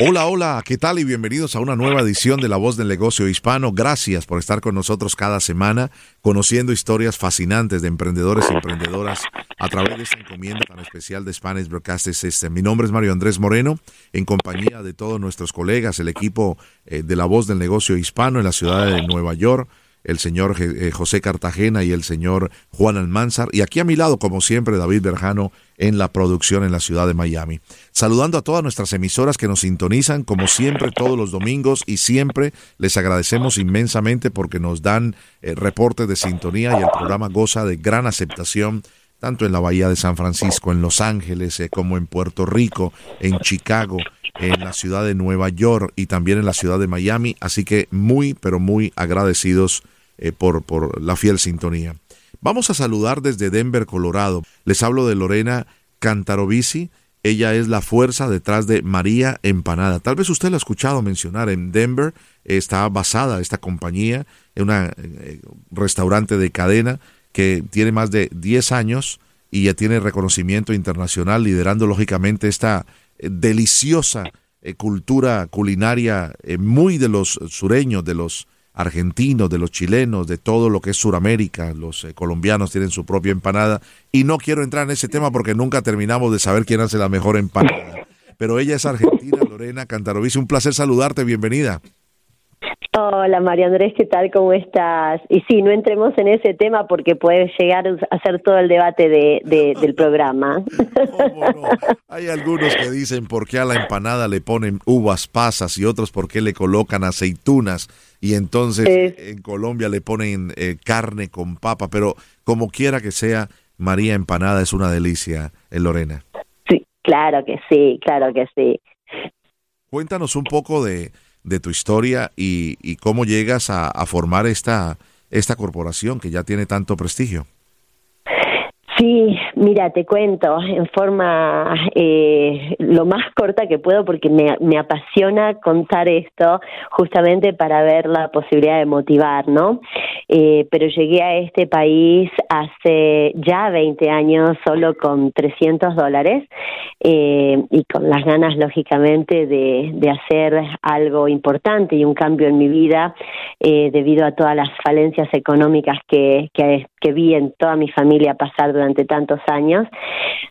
Hola, hola, ¿qué tal? Y bienvenidos a una nueva edición de La Voz del Negocio Hispano. Gracias por estar con nosotros cada semana, conociendo historias fascinantes de emprendedores y emprendedoras a través de esta encomienda tan especial de Spanish Broadcasting System. Mi nombre es Mario Andrés Moreno, en compañía de todos nuestros colegas, el equipo eh, de La Voz del Negocio Hispano en la ciudad de Nueva York el señor eh, José Cartagena y el señor Juan Almanzar. Y aquí a mi lado, como siempre, David Berjano en la producción en la ciudad de Miami. Saludando a todas nuestras emisoras que nos sintonizan, como siempre, todos los domingos y siempre les agradecemos inmensamente porque nos dan eh, reportes de sintonía y el programa goza de gran aceptación tanto en la Bahía de San Francisco, en Los Ángeles, eh, como en Puerto Rico, en Chicago, en la ciudad de Nueva York y también en la ciudad de Miami. Así que muy, pero muy agradecidos eh, por, por la fiel sintonía. Vamos a saludar desde Denver, Colorado. Les hablo de Lorena Cantarovici. Ella es la fuerza detrás de María Empanada. Tal vez usted la ha escuchado mencionar en Denver. Está basada esta compañía en un eh, restaurante de cadena que tiene más de 10 años y ya tiene reconocimiento internacional, liderando lógicamente esta eh, deliciosa cultura culinaria muy de los sureños, de los argentinos, de los chilenos, de todo lo que es Suramérica. Los eh, colombianos tienen su propia empanada. Y no quiero entrar en ese tema porque nunca terminamos de saber quién hace la mejor empanada. Pero ella es argentina, Lorena Cantarovici. Un placer saludarte, bienvenida. Hola María Andrés, ¿qué tal? ¿Cómo estás? Y sí, no entremos en ese tema porque puede llegar a ser todo el debate de, del programa. Hay algunos que dicen por qué a la empanada le ponen uvas pasas y otros por qué le colocan aceitunas y entonces en Colombia le ponen eh, carne con papa, pero como quiera que sea, María Empanada es una delicia en Lorena. Sí, claro que sí, claro que sí. Cuéntanos un poco de de tu historia y, cómo llegas a, a, formar esta, esta corporación que ya tiene tanto prestigio. Sí, mira, te cuento en forma eh, lo más corta que puedo porque me, me, apasiona contar esto justamente para ver la posibilidad de motivar, ¿no? Eh, pero llegué a este país hace ya 20 años solo con 300 dólares eh, y con las ganas, lógicamente, de, de hacer algo importante y un cambio en mi vida eh, debido a todas las falencias económicas que, que, que vi en toda mi familia pasar durante tantos años.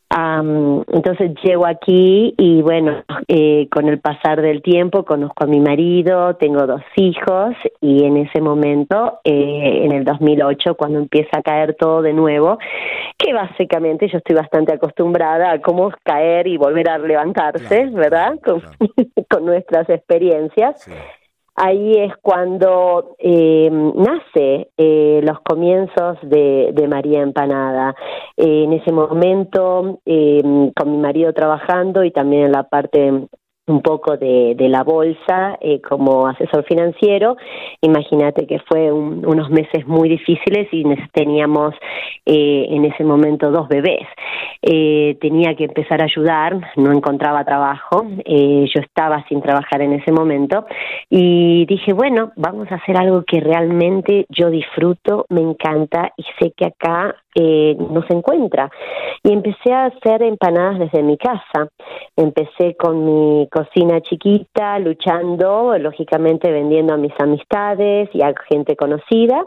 entonces llego aquí y bueno, eh, con el pasar del tiempo conozco a mi marido, tengo dos hijos y en ese momento, eh, en el 2008, cuando empieza a caer todo de nuevo, que básicamente yo estoy bastante acostumbrada a cómo caer y volver a levantarse, ¿verdad? Con, con, nuestras experiencias ahí es cuando eh, nace eh, los comienzos de, de María Empanada. Eh, en ese momento, eh, con mi marido trabajando y también en la parte un poco de, de la bolsa eh, como asesor financiero. Imagínate que fue unos meses muy difíciles y teníamos eh, en ese momento dos bebés. Eh, tenía que empezar a ayudar, no encontraba trabajo, eh, yo estaba sin trabajar en ese momento y dije, bueno, vamos a hacer algo que realmente yo disfruto, me encanta y sé que acá eh, no se encuentra. Y empecé a hacer empanadas desde mi casa. Empecé con mi cocina chiquita, luchando, lógicamente vendiendo a mis amistades y a gente conocida.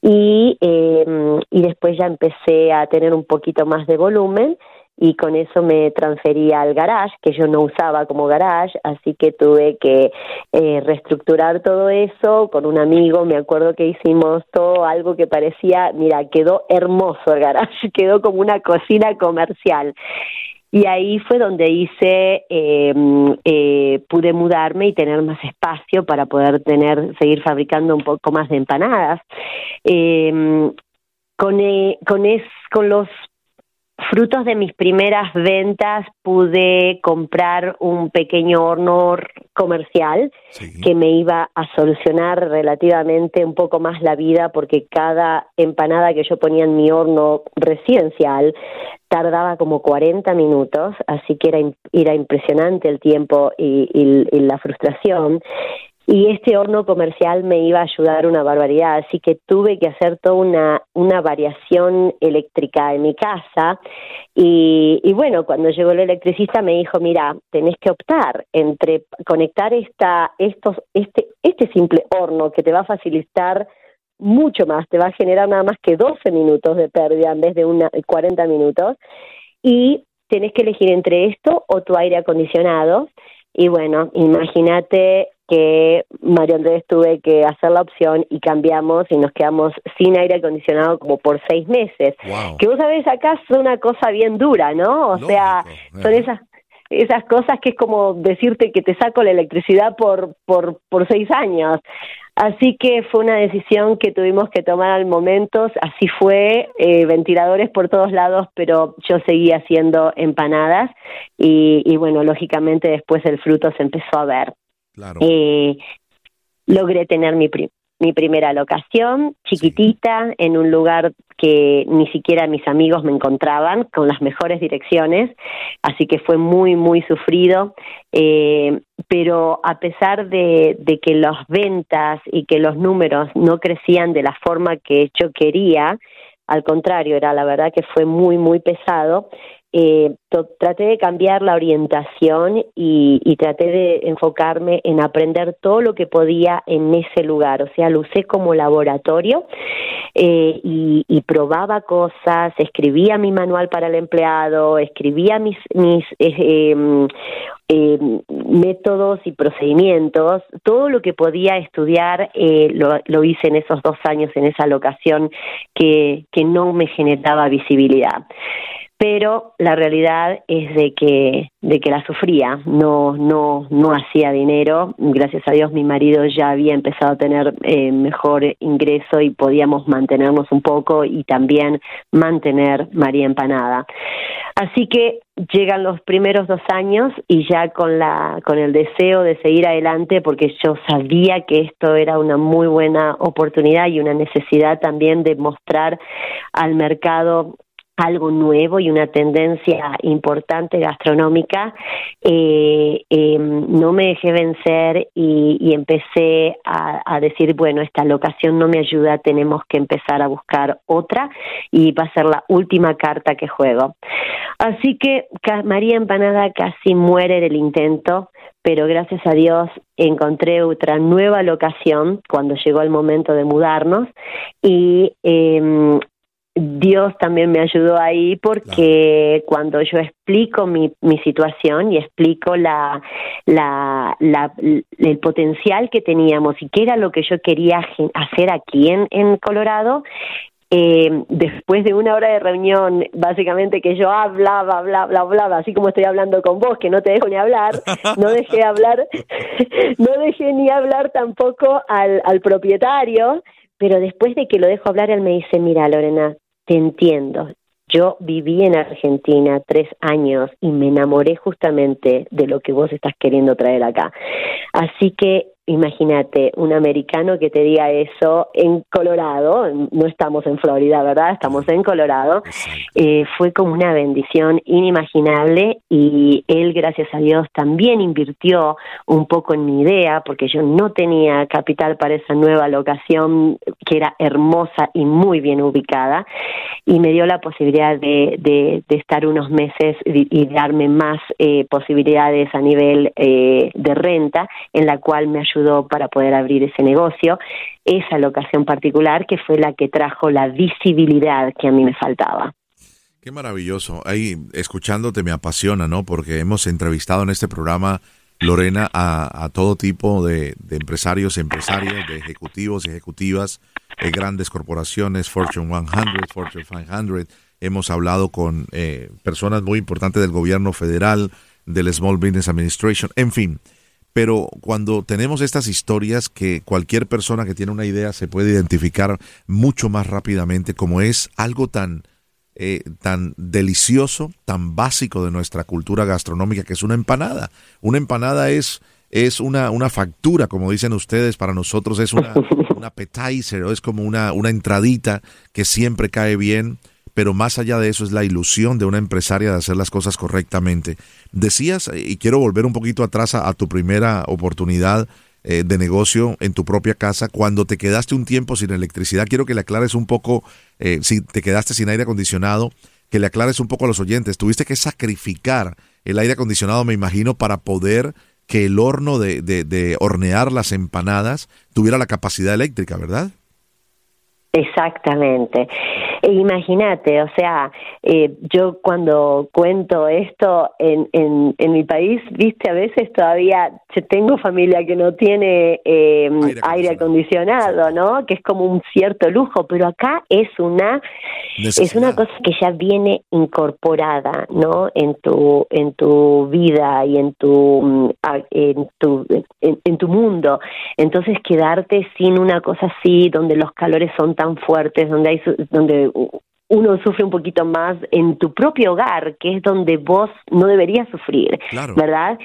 Y, eh, y después ya empecé a tener un poquito más de volumen y con eso me transferí al garage, que yo no usaba como garage, así que tuve que eh, reestructurar todo eso con un amigo, me acuerdo que hicimos todo algo que parecía, mira, quedó hermoso el garage, quedó como una cocina comercial. Y ahí fue donde hice, eh, eh, pude mudarme y tener más espacio para poder tener, seguir fabricando un poco más de empanadas. Eh, con, eh, con, es, con los frutos de mis primeras ventas pude comprar un pequeño horno comercial que me iba a solucionar relativamente un poco más la vida porque cada empanada que yo ponía en mi horno residencial tardaba como 40 minutos, así que era, era impresionante el tiempo y, y la frustración y este horno comercial me iba a ayudar una barbaridad, así que tuve que hacer toda una, una variación eléctrica en mi casa. Y, y bueno, cuando llegó el electricista me dijo, mira, tenés que optar entre conectar esta, estos, este, este simple horno que te va a facilitar mucho más, te va a generar nada más que 12 minutos de pérdida en vez de una, 40 minutos y tenés que elegir entre esto o tu aire acondicionado y bueno, imagínate que Mario Andrés tuve que hacer la opción y cambiamos y nos quedamos sin aire acondicionado como por seis meses. Que vos sabés, acá es una cosa bien dura, ¿no? O sea, son esas esas cosas que es como decirte que te saco la electricidad por, por, por seis años. Así que fue una decisión que tuvimos que tomar al momento, así fue, eh, ventiladores por todos lados, pero yo seguía haciendo empanadas y, y bueno, lógicamente después el fruto se empezó a ver. Eh, logré tener mi, mi primera locación, chiquitita, en un lugar que ni siquiera mis amigos me encontraban, con las mejores direcciones, así que fue muy, muy sufrido. Eh, pero a pesar de, de, que las ventas y que los números no crecían de la forma que yo quería, al contrario, era la verdad que fue muy, muy pesado, eh, traté de cambiar la orientación y, traté de enfocarme en aprender todo lo que podía en ese lugar, o sea, lo usé como laboratorio eh, y, probaba cosas, escribía mi manual para el empleado, escribía mis, mis eh, em, em, métodos y procedimientos, todo lo que podía estudiar lo, lo, hice en esos dos años en esa locación que no me generaba visibilidad pero la realidad es de que de que la sufría no no no hacía dinero. Gracias a Dios mi marido ya había empezado a tener eh, mejor ingreso y podíamos mantenernos un poco y también mantener María Empanada. Así que llegan los primeros dos años y ya con la con el deseo de seguir adelante porque yo sabía que esto era una muy buena oportunidad y una necesidad también de mostrar al mercado algo nuevo y una tendencia importante gastronómica, eh, em, no me dejé vencer y, empecé a, decir, bueno, esta locación no me ayuda, tenemos que empezar a buscar otra y va a ser la última carta que juego. Así que María Empanada casi muere del intento, pero gracias a Dios encontré otra nueva locación cuando llegó el momento de mudarnos y eh, Dios también me ayudó ahí porque cuando yo explico mi, mi situación y explico la, la, la, el potencial que teníamos y qué era lo que yo quería hacer aquí en, en Colorado, eh, después de una hora de reunión, básicamente que yo hablaba, hablaba, hablaba, así como estoy hablando con vos, que no te dejo ni hablar, no dejé hablar, no dejé ni hablar tampoco al, al propietario, pero después de que lo dejo hablar, él me dice, mira, Lorena, te entiendo. Yo viví en Argentina tres años y me enamoré justamente de lo que vos estás queriendo traer acá. Así que Imagínate, un americano que te diga eso en Colorado, no estamos en Florida, ¿verdad? Estamos en Colorado. Eh, fue como una bendición inimaginable y él, gracias a Dios, también invirtió un poco en mi idea porque yo no tenía capital para esa nueva locación que era hermosa y muy bien ubicada y me dio la posibilidad de, de, estar unos meses y, darme más eh, posibilidades a nivel eh, de renta en la cual me ayudó para poder abrir ese negocio, esa locación particular que fue la que trajo la visibilidad que a mí me faltaba. Qué maravilloso. Ahí escuchándote me apasiona, ¿no? Porque hemos entrevistado en este programa, Lorena, a, todo tipo de, empresarios, empresarias, de ejecutivos ejecutivas de grandes corporaciones, Fortune 100, Fortune 500. Hemos hablado con eh, personas muy importantes del gobierno federal, del Small Business Administration, en fin pero cuando tenemos estas historias que cualquier persona que tiene una idea se puede identificar mucho más rápidamente como es algo tan eh, tan delicioso, tan básico de nuestra cultura gastronómica que es una empanada. Una empanada es es una, una factura, como dicen ustedes, para nosotros es una, una appetizer, es como una, una entradita que siempre cae bien pero más allá de eso es la ilusión de una empresaria de hacer las cosas correctamente. Decías, y quiero volver un poquito atrás a, tu primera oportunidad eh, de negocio en tu propia casa. Cuando te quedaste un tiempo sin electricidad, quiero que le aclares un poco, eh, si te quedaste sin aire acondicionado, que le aclares un poco a los oyentes. Tuviste que sacrificar el aire acondicionado, me imagino, para poder que el horno de, de, de hornear las empanadas tuviera la capacidad eléctrica, ¿verdad? Exactamente. E imagínate, o sea, eh, yo cuando cuento esto en, en, en, mi país, viste, a veces todavía tengo familia que no tiene eh, aire, acondicionado. ¿no? Que es como un cierto lujo, pero acá es una es una cosa que ya viene incorporada, ¿no? En tu en tu vida y en tu mm, en tu en, en tu mundo. Entonces quedarte sin una cosa así, donde los calores son tan fuertes, donde hay donde uno sufre un poquito más en tu propio hogar, que es donde vos no deberías sufrir, ¿verdad?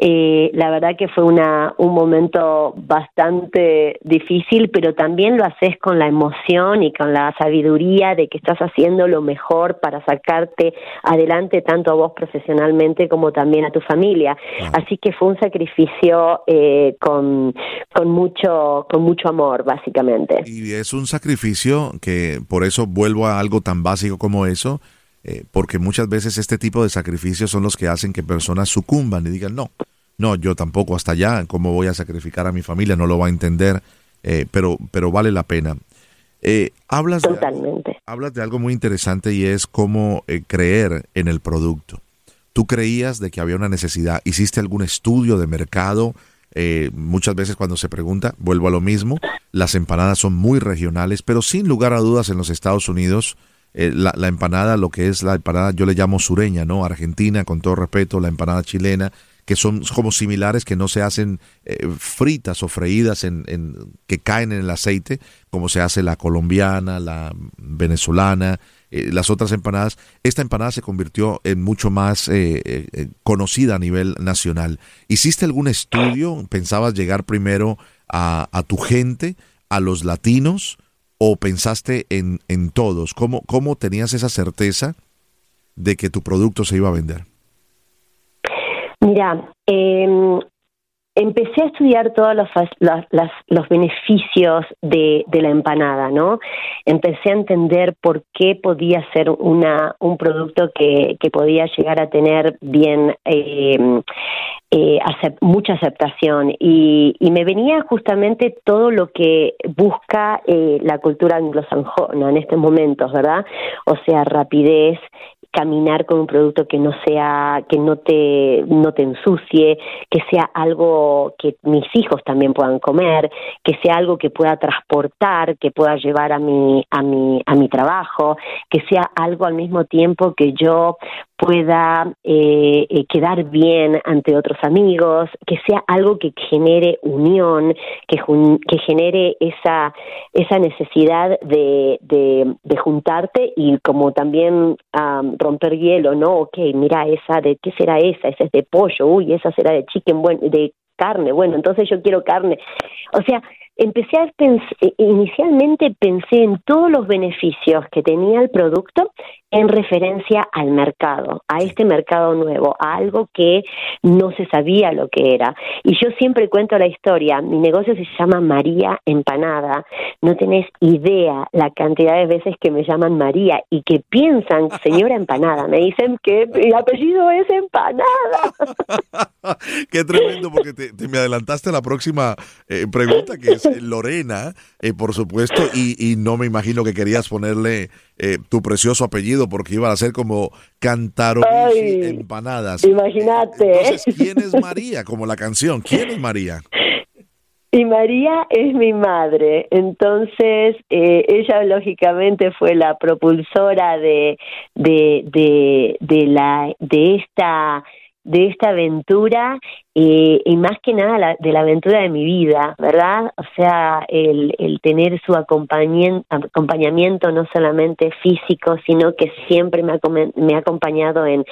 Eh, la verdad que fue una, un momento bastante difícil, pero también lo haces con la emoción y con la sabiduría de que estás haciendo lo mejor para sacarte adelante tanto a vos profesionalmente como también a tu familia. Así que fue un sacrificio eh, con, con, mucho, con mucho amor, básicamente. Y es un sacrificio que por eso vuelvo a algo tan básico como eso eh, porque muchas veces este tipo de sacrificios son los que hacen que personas sucumban y digan, no, no, yo tampoco hasta allá, ¿cómo voy a sacrificar a mi familia? No lo va a entender, eh, pero, pero vale la pena. Eh, hablas, Totalmente. De, hablas de algo muy interesante y es cómo creer en el producto. Tú creías de que había una necesidad, hiciste algún estudio de mercado, muchas veces cuando se pregunta, vuelvo a lo mismo, las empanadas son muy regionales, pero sin lugar a dudas en los Estados Unidos eh, la, empanada, lo que es la empanada, yo le llamo sureña, ¿no? Argentina, con todo respeto, la empanada chilena, que son como similares, que no se hacen eh, fritas o freídas en, que caen en el aceite, como se hace la colombiana, la venezolana, eh, las otras empanadas. Esta empanada se convirtió en mucho más conocida a nivel nacional. ¿Hiciste algún estudio? ¿Pensabas llegar primero a, a tu gente, a los latinos? o pensaste en, en todos? ¿Cómo, ¿Cómo tenías esa certeza de que tu producto se iba a vender? Mira, eh, empecé a estudiar todos los, los beneficios de, la empanada, ¿no? Empecé a entender por qué podía ser una, un producto que, que podía llegar a tener bien eh, eh, mucha aceptación y, y, me venía justamente todo lo que busca eh, la cultura anglosajona en estos momentos, ¿verdad? O sea, rapidez, caminar con un producto que no sea que no te no te ensucie que sea algo que mis hijos también puedan comer que sea algo que pueda transportar que pueda llevar a mi a mi a mi trabajo que sea algo al mismo tiempo que yo pueda eh, eh, quedar bien ante otros amigos, que sea algo que genere unión, que, que genere esa, esa necesidad de, de, juntarte y como también romper hielo, ¿no? Ok, mira, esa, ¿de qué será esa? Esa es de pollo, uy, esa será de chicken, bueno, de carne, bueno, entonces yo quiero carne. O sea, empecé a pensar, inicialmente pensé en todos los beneficios que tenía el producto en referencia al mercado, a este mercado nuevo, a algo que no se sabía lo que era. Y yo siempre cuento la historia, mi negocio se llama María Empanada, no tenés idea la cantidad de veces que me llaman María y que piensan, señora Empanada, me dicen que mi apellido es Empanada. Qué tremendo, porque te, me adelantaste a la próxima eh, pregunta, que es Lorena, eh, por supuesto, y, y no me imagino que querías ponerle eh, tu precioso apellido porque iba a ser como Cantarovici Empanadas. Imagínate. Entonces, ¿quién es María? Como la canción, ¿quién es María? Y María es mi madre, entonces eh, ella lógicamente fue la propulsora de, de, de, de, la, de esta de esta aventura eh, y más que nada de la aventura de mi vida, ¿verdad? O sea, el, el tener su acompañamiento no solamente físico, sino que siempre me ha, me ha acompañado en,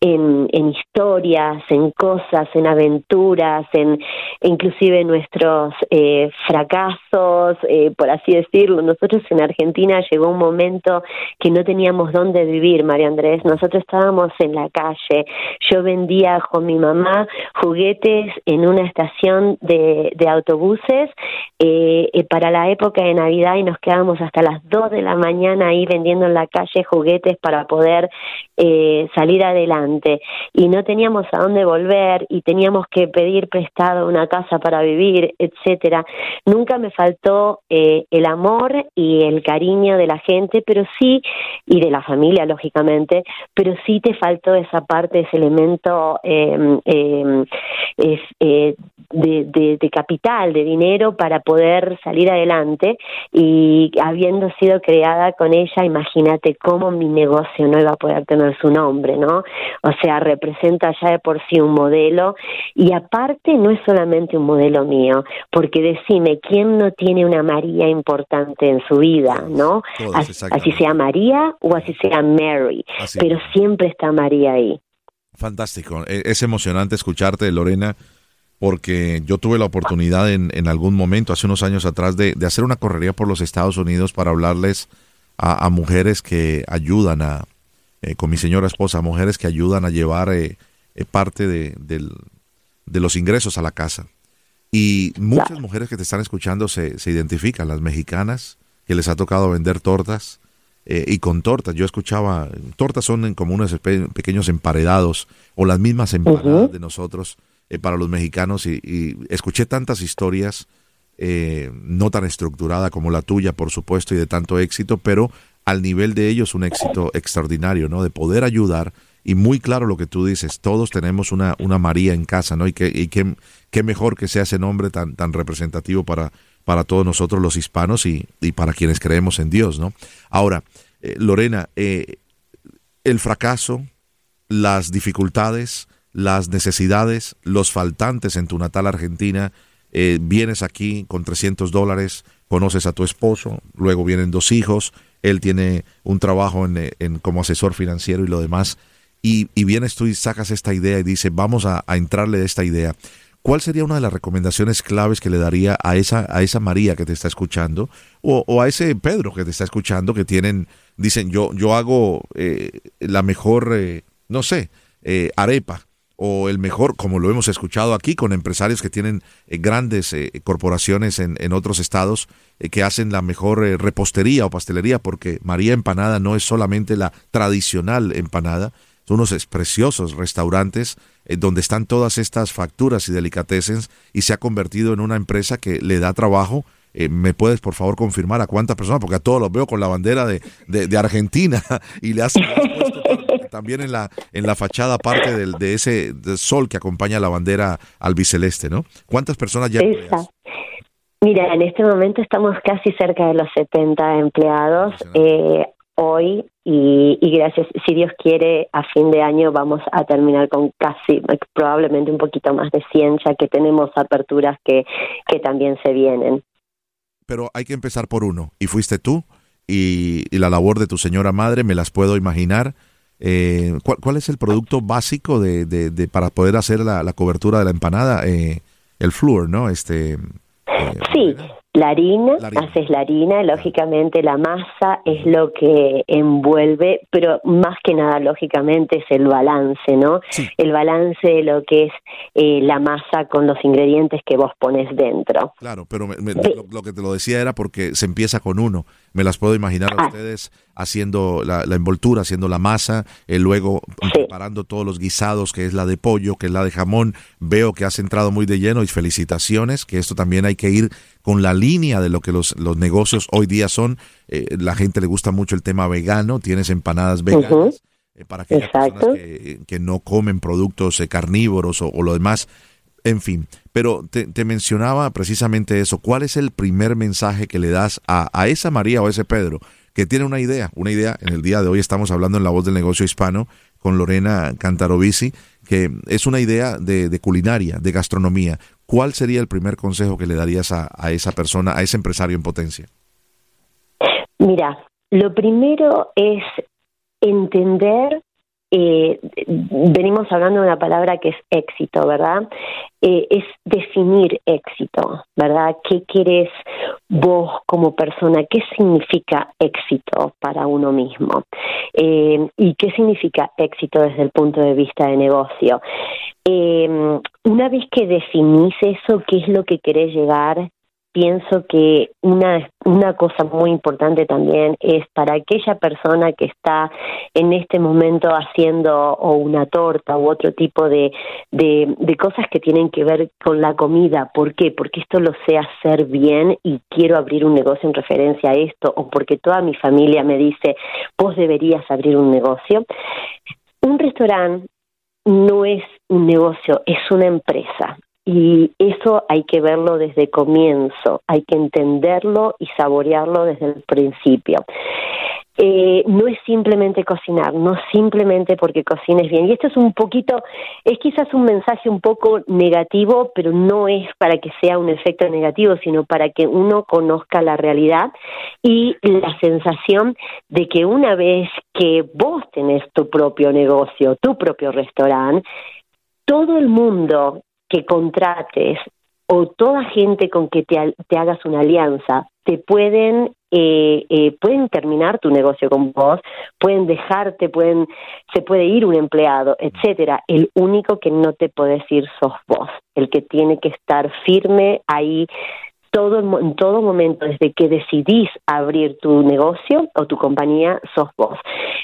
en, historias, en cosas, en aventuras, en inclusive nuestros eh, fracasos, eh, por así decirlo. Nosotros en Argentina llegó un momento que no teníamos dónde vivir, María Andrés. Nosotros estábamos en la calle. Yo vendía con mi mamá jugué juguetes en una estación de, autobuses eh, eh, para la época de Navidad y nos quedábamos hasta las 2 de la mañana ahí vendiendo en la calle juguetes para poder eh, salir adelante. Y no teníamos a dónde volver y teníamos que pedir prestado una casa para vivir, etcétera. Nunca me faltó el amor y el cariño de la gente, pero sí, y de la familia, lógicamente, pero sí te faltó esa parte, ese elemento em, em, eh, de, de, capital, de dinero para poder salir adelante y habiendo sido creada con ella, imagínate cómo mi negocio no iba a poder tener su nombre, ¿no? O sea, representa ya de por sí un modelo y aparte no es solamente un modelo mío, porque decime, ¿quién no tiene una María importante en su vida, ¿no? así, sea María o así sea Mary, pero siempre está María ahí. Fantástico, e, es emocionante escucharte, Lorena porque yo tuve la oportunidad en, en algún momento, hace unos años atrás, de, de, hacer una correría por los Estados Unidos para hablarles a, mujeres que ayudan a, eh, con mi señora esposa, mujeres que ayudan a llevar eh, eh, parte de, de, los ingresos a la casa. Y muchas mujeres que te están escuchando se, se identifican, las mexicanas, que les ha tocado vender tortas, y con tortas. Yo escuchaba, tortas son como unos pequeños emparedados o las mismas empanadas de nosotros eh, para los mexicanos y, escuché tantas historias, eh, no tan estructurada como la tuya, por supuesto, y de tanto éxito, pero al nivel de ellos un éxito extraordinario, ¿no? De poder ayudar y muy claro lo que tú dices, todos tenemos una, una María en casa, ¿no? Y que, y qué mejor que sea ese nombre tan, tan representativo para, para todos nosotros los hispanos y, y para quienes creemos en Dios, ¿no? Ahora, eh, Lorena, el fracaso, las dificultades, las necesidades, los faltantes en tu natal Argentina, eh, vienes aquí con 300 dólares, conoces a tu esposo, luego vienen dos hijos, él tiene un trabajo en, eh, como asesor financiero y lo demás, y, vienes tú y sacas esta idea y dices, vamos a, entrarle a esta idea. ¿Cuál sería una de las recomendaciones claves que le daría a esa, a esa María que te está escuchando o, a ese Pedro que te está escuchando que tienen, dicen, yo, yo hago eh, la mejor, no sé, arepa o el mejor, como lo hemos escuchado aquí, con empresarios que tienen eh, grandes eh, corporaciones en, en, otros estados eh, que hacen la mejor repostería o pastelería, porque María Empanada no es solamente la tradicional empanada, unos preciosos restaurantes donde están todas estas facturas y delicatessen y se ha convertido en una empresa que le da trabajo. ¿Me puedes por favor confirmar a cuántas personas? Porque a todos los veo con la bandera de, de, Argentina y le hacen también en la, en la fachada parte del, de ese sol que acompaña la bandera albiceleste, ¿no? ¿Cuántas personas ya Mira, en este momento estamos casi cerca de los 70 empleados. Eh, hoy y, gracias, si Dios quiere, a fin de año vamos a terminar con casi, probablemente un poquito más de 100, ya que tenemos aperturas que, que también se vienen. Pero hay que empezar por uno, y fuiste tú, y, y la labor de tu señora madre, me las puedo imaginar eh, ¿cuál, es el producto básico de, de, para poder hacer la, la, cobertura de la empanada? Eh, el flúor, ¿no? Este, eh, sí, la harina, haces la harina, lógicamente la masa es lo que envuelve, pero más que nada, lógicamente, es el balance, ¿no? El balance de lo que es eh, la masa con los ingredientes que vos pones dentro. Claro, pero lo, que te lo decía era porque se empieza con uno. Me las puedo imaginar a ah. ustedes haciendo la, envoltura, haciendo la masa, eh, luego preparando todos los guisados, que es la de pollo, que es la de jamón. Veo que has entrado muy de lleno y felicitaciones, que esto también hay que ir con la línea de lo que los, los negocios hoy día son. Eh, la gente le gusta mucho el tema vegano, tienes empanadas veganas. Eh, para aquellas personas que, no comen productos carnívoros o, lo demás, en fin, pero te, te, mencionaba precisamente eso. ¿Cuál es el primer mensaje que le das a, a, esa María o a ese Pedro que tiene una idea? Una idea, en el día de hoy estamos hablando en La Voz del Negocio Hispano con Lorena Cantarovici, que es una idea de, de culinaria, de gastronomía. ¿Cuál sería el primer consejo que le darías a, a esa persona, a ese empresario en potencia? Mira, lo primero es entender eh, venimos hablando de una palabra que es éxito, ¿verdad? Eh, es definir éxito, ¿verdad? ¿Qué quieres vos como persona? ¿Qué significa éxito para uno mismo? Eh, ¿Y qué significa éxito desde el punto de vista de negocio? una vez que definís eso, ¿qué es lo que querés llegar? Pienso que una, una cosa muy importante también es para aquella persona que está en este momento haciendo o una torta u otro tipo de, de, de cosas que tienen que ver con la comida. ¿Por qué? Porque esto lo sé hacer bien y quiero abrir un negocio en referencia a esto o porque toda mi familia me dice, vos deberías abrir un negocio. Un restaurante no es un negocio, es una empresa. Y eso hay que verlo desde comienzo, hay que entenderlo y saborearlo desde el principio. Eh, no es simplemente cocinar, no simplemente porque cocines bien. Y esto es un poquito, es quizás un mensaje un poco negativo, pero no es para que sea un efecto negativo, sino para que uno conozca la realidad y la sensación de que una vez que vos tenés tu propio negocio, tu propio restaurante, todo el mundo que contrates o toda gente con que te, te hagas una alianza, te pueden eh, eh, pueden terminar tu negocio con vos, pueden dejarte, pueden se puede ir un empleado, etcétera. El único que no te puede ir sos vos, el que tiene que estar firme ahí todo en todo momento desde que decidís abrir tu negocio o tu compañía sos vos.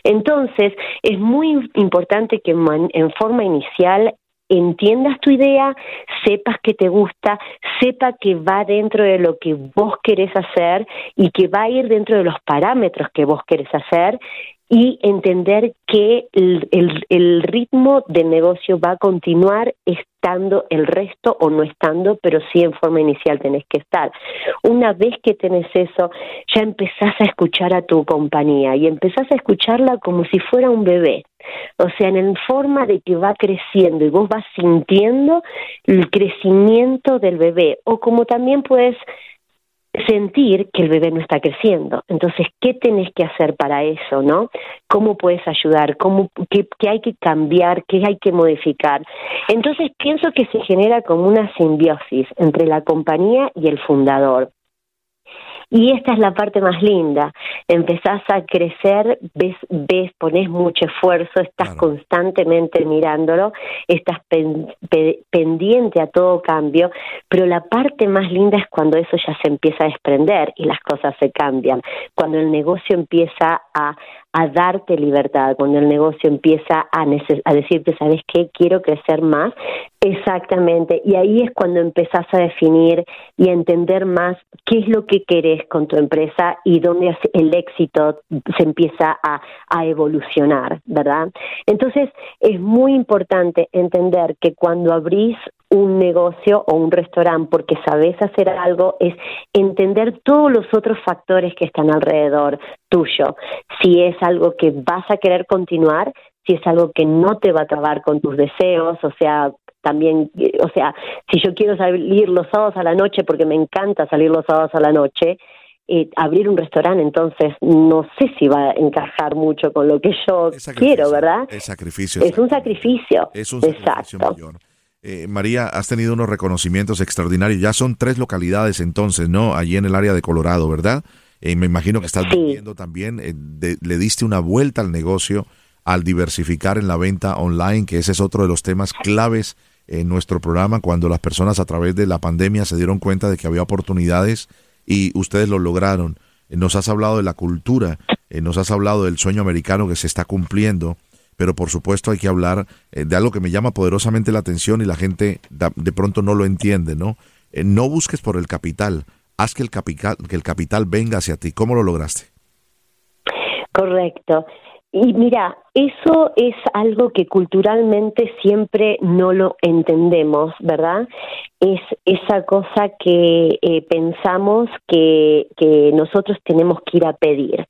Entonces, es muy importante que en forma inicial entiendas tu idea, sepas que te gusta, sepa que va dentro de lo que vos querés hacer y que va a ir dentro de los parámetros que vos querés hacer y entender que el, el, ritmo del negocio va a continuar estando el resto o no estando, pero sí en forma inicial tenés que estar. Una vez que tenés eso, ya empezás a escuchar a tu compañía y empezás a escucharla como si fuera un bebé. O sea, en forma de que va creciendo y vos vas sintiendo el crecimiento del bebé. O como también puedes sentir que el bebé no está creciendo. Entonces, ¿qué tenés que hacer para eso, no? ¿Cómo puedes ayudar? ¿Cómo, qué, qué, hay que cambiar? ¿Qué hay que modificar? Entonces, pienso que se genera como una simbiosis entre la compañía y el fundador. Y esta es la parte más linda. Empezás a crecer, ves, ves, pones mucho esfuerzo, estás constantemente mirándolo, estás pendiente a todo cambio, pero la parte más linda es cuando eso ya se empieza a desprender y las cosas se cambian, cuando el negocio empieza a, a darte libertad, cuando el negocio empieza a, a decirte, ¿sabes qué? Quiero crecer más. Exactamente. Y ahí es cuando empezás a definir y a entender más qué es lo que querés con tu empresa y dónde el éxito se empieza a, a evolucionar, ¿verdad? Entonces, es muy importante entender que cuando abrís un negocio o un restaurante porque sabes hacer algo es entender todos los otros factores que están alrededor tuyo. Si es algo que vas a querer continuar, si es algo que no te va a trabar con tus deseos, o sea, también, o sea, si yo quiero salir los sábados a la noche porque me encanta salir los sábados a la noche, eh, abrir un restaurante, entonces no sé si va a encajar mucho con lo que yo quiero, ¿verdad? Es sacrificio. Es un sacrificio. Es un sacrificio Exacto. Eh, María, has tenido unos reconocimientos extraordinarios. Ya son tres localidades entonces, ¿no? Allí en el área de Colorado, ¿verdad? Eh, me imagino que estás viendo también, eh, le diste una vuelta al negocio al diversificar en la venta online, que ese es otro de los temas claves en nuestro programa, cuando las personas a través de la pandemia se dieron cuenta de que había oportunidades y ustedes lo lograron. Nos has hablado de la cultura, nos has hablado del sueño americano que se está cumpliendo pero por supuesto hay que hablar eh, de algo que me llama poderosamente la atención y la gente de pronto no lo entiende, ¿no? Eh, no busques por el capital, haz que el capital, que el capital venga hacia ti. ¿Cómo lo lograste? Correcto. Y mira, eso es algo que culturalmente siempre no lo entendemos, ¿verdad? Es esa cosa que eh, pensamos que, que, nosotros tenemos que ir a pedir.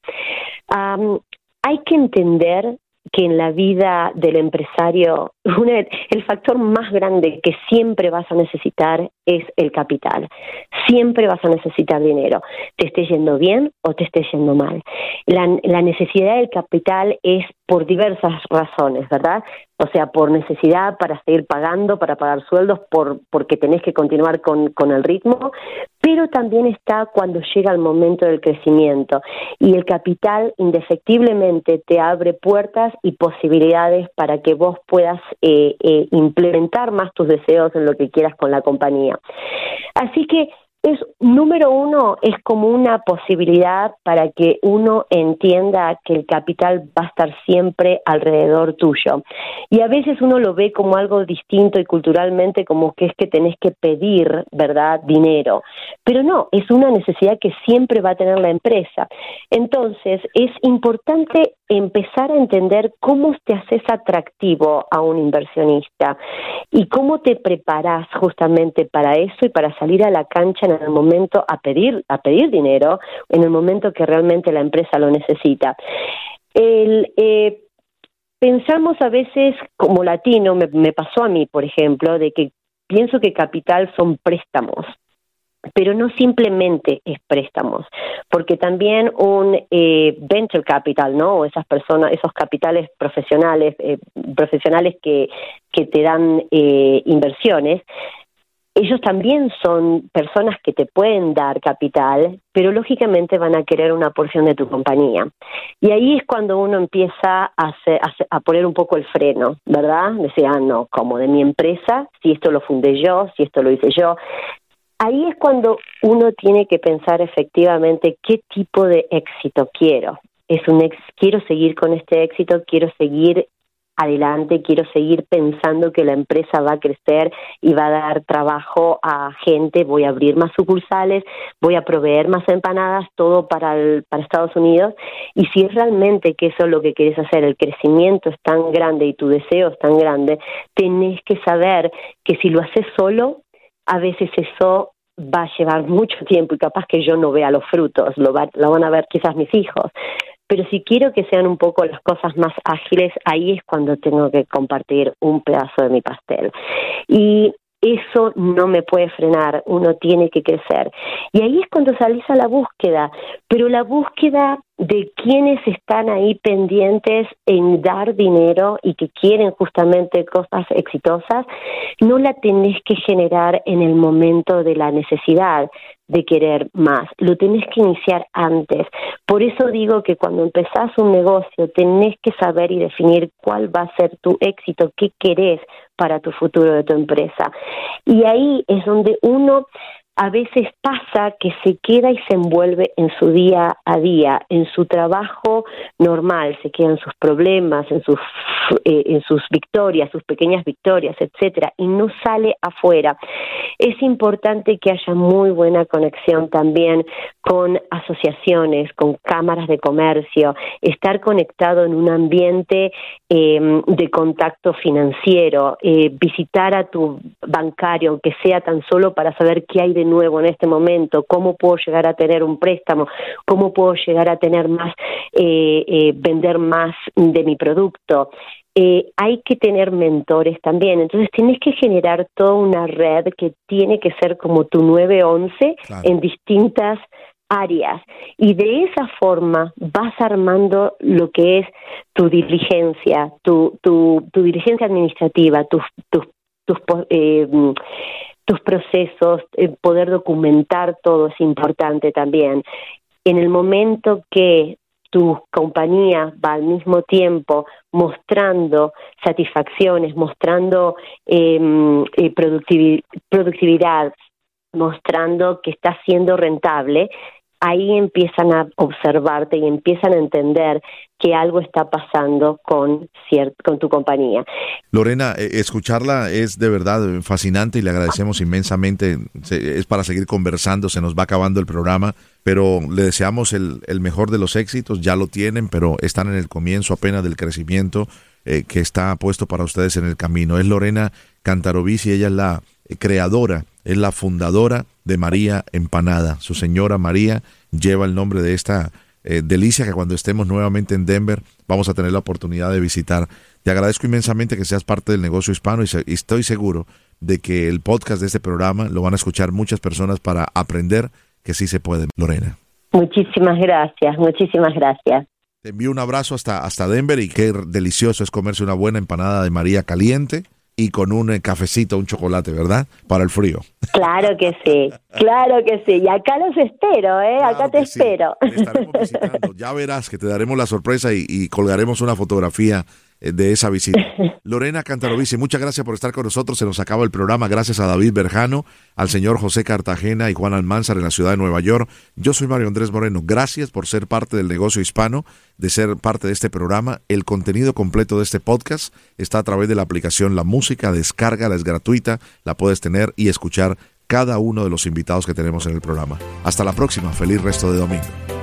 hay que entender que en la vida del empresario el factor más grande que siempre vas a necesitar es el capital. Siempre vas a necesitar dinero, te esté yendo bien o te esté yendo mal. La, la necesidad del capital es por diversas razones, ¿verdad? O sea, por necesidad para seguir pagando, para pagar sueldos, por, porque tenés que continuar con, con el ritmo, pero también está cuando llega el momento del crecimiento. Y el capital indefectiblemente te abre puertas y posibilidades para que vos puedas eh, eh, implementar más tus deseos en lo que quieras con la compañía. Así que es número uno es como una posibilidad para que uno entienda que el capital va a estar siempre alrededor tuyo. Y a veces uno lo ve como algo distinto y culturalmente como que es que tenés que pedir verdad dinero. Pero no es una necesidad que siempre va a tener la empresa. Entonces es importante empezar a entender cómo te haces atractivo a un inversionista y cómo te preparas justamente para eso y para salir a la cancha en el momento a pedir a pedir dinero en el momento que realmente la empresa lo necesita. El, eh, pensamos a veces como latino, me, me pasó a mí, por ejemplo, de que pienso que capital son préstamos pero no simplemente es préstamos, porque también un eh, venture capital, ¿no? O esas personas, esos capitales profesionales, eh, profesionales que, que te dan eh, inversiones, ellos también son personas que te pueden dar capital, pero lógicamente van a querer una porción de tu compañía. Y ahí es cuando uno empieza a, a, poner un poco el freno, ¿verdad? Decía, ah, no, como de mi empresa, si esto lo fundé yo, si esto lo hice yo. Ahí es cuando uno tiene que pensar efectivamente qué tipo de éxito quiero. Es un ex, quiero seguir con este éxito, quiero seguir adelante, quiero seguir pensando que la empresa va a crecer y va a dar trabajo a gente, voy a abrir más sucursales, voy a proveer más empanadas, todo para, para Estados Unidos. Y si es realmente que eso es lo que quieres hacer, el crecimiento es tan grande y tu deseo es tan grande, tenés que saber que si lo haces solo, a veces eso va a llevar mucho tiempo y capaz que yo no vea los frutos, lo, lo van a ver quizás mis hijos. Pero si quiero que sean un poco las cosas más ágiles, ahí es cuando tengo que compartir un pedazo de mi pastel. Y eso no me puede frenar, uno tiene que crecer. Y ahí es cuando salís a la búsqueda, pero la búsqueda de quienes están ahí pendientes en dar dinero y que quieren justamente cosas exitosas, no la tenés que generar en el momento de la necesidad de querer más, lo tenés que iniciar antes. Por eso digo que cuando empezás un negocio tenés que saber y definir cuál va a ser tu éxito, qué querés para tu futuro de tu empresa. Y ahí es donde uno a veces pasa que se queda y se envuelve en su día a día, en su trabajo normal, se queda en sus problemas, en sus, eh, en sus victorias, sus pequeñas victorias, etcétera, y no sale afuera. Es importante que haya muy buena conexión también con asociaciones, con cámaras de comercio, estar conectado en un ambiente eh, de contacto financiero, eh, visitar a tu bancario, aunque sea tan solo para saber qué hay de nuevo en este momento, cómo puedo llegar a tener un préstamo, cómo puedo llegar a tener más, eh, eh, vender más de mi producto. Eh, hay que tener mentores también. Entonces tienes que generar toda una red que tiene que ser como tu 911 en distintas áreas y de esa forma vas armando lo que es tu diligencia, tu, tu, tu diligencia administrativa, tus, tus, tus eh, tus procesos, eh, poder documentar todo es importante también. En el momento que tu compañía va al mismo tiempo mostrando satisfacciones, mostrando em, eh, productividad, mostrando que está siendo rentable, ahí empiezan a observarte y empiezan a entender que algo está pasando con, con tu compañía. Lorena, eh, escucharla es de verdad fascinante y le agradecemos inmensamente. Es para seguir conversando, se nos va acabando el programa, pero le deseamos el, mejor de los éxitos, ya lo tienen, pero están en el comienzo apenas del crecimiento eh, que está puesto para ustedes en el camino. Es Lorena Cantarovici, ella es la creadora, es la fundadora de María Empanada. Su señora María lleva el nombre de esta eh, delicia que cuando estemos nuevamente en Denver vamos a tener la oportunidad de visitar. Te agradezco inmensamente que seas parte del negocio hispano y, y estoy seguro de que el podcast de este programa lo van a escuchar muchas personas para aprender que sí se puede, Lorena. Muchísimas gracias, muchísimas gracias. Te envío un abrazo hasta, hasta Denver y qué delicioso es comerse una buena empanada de María caliente y con un eh, cafecito, un chocolate, ¿verdad? Para el frío. Claro que sí, claro que sí. Y acá los espero, ¿eh? acá te espero. estaremos visitando. Ya verás que te daremos la sorpresa y colgaremos una fotografía de esa visita. Lorena Cantarovici, muchas gracias por estar con nosotros. Se nos acaba el programa. Gracias a David Berjano, al señor José Cartagena y Juan Almanzar en la ciudad de Nueva York. Yo soy Mario Andrés Moreno. Gracias por ser parte del negocio hispano, de ser parte de este programa. El contenido completo de este podcast está a través de la aplicación La Música. Descárgala, es gratuita. La puedes tener y escuchar cada uno de los invitados que tenemos en el programa. Hasta la próxima. Feliz resto de domingo.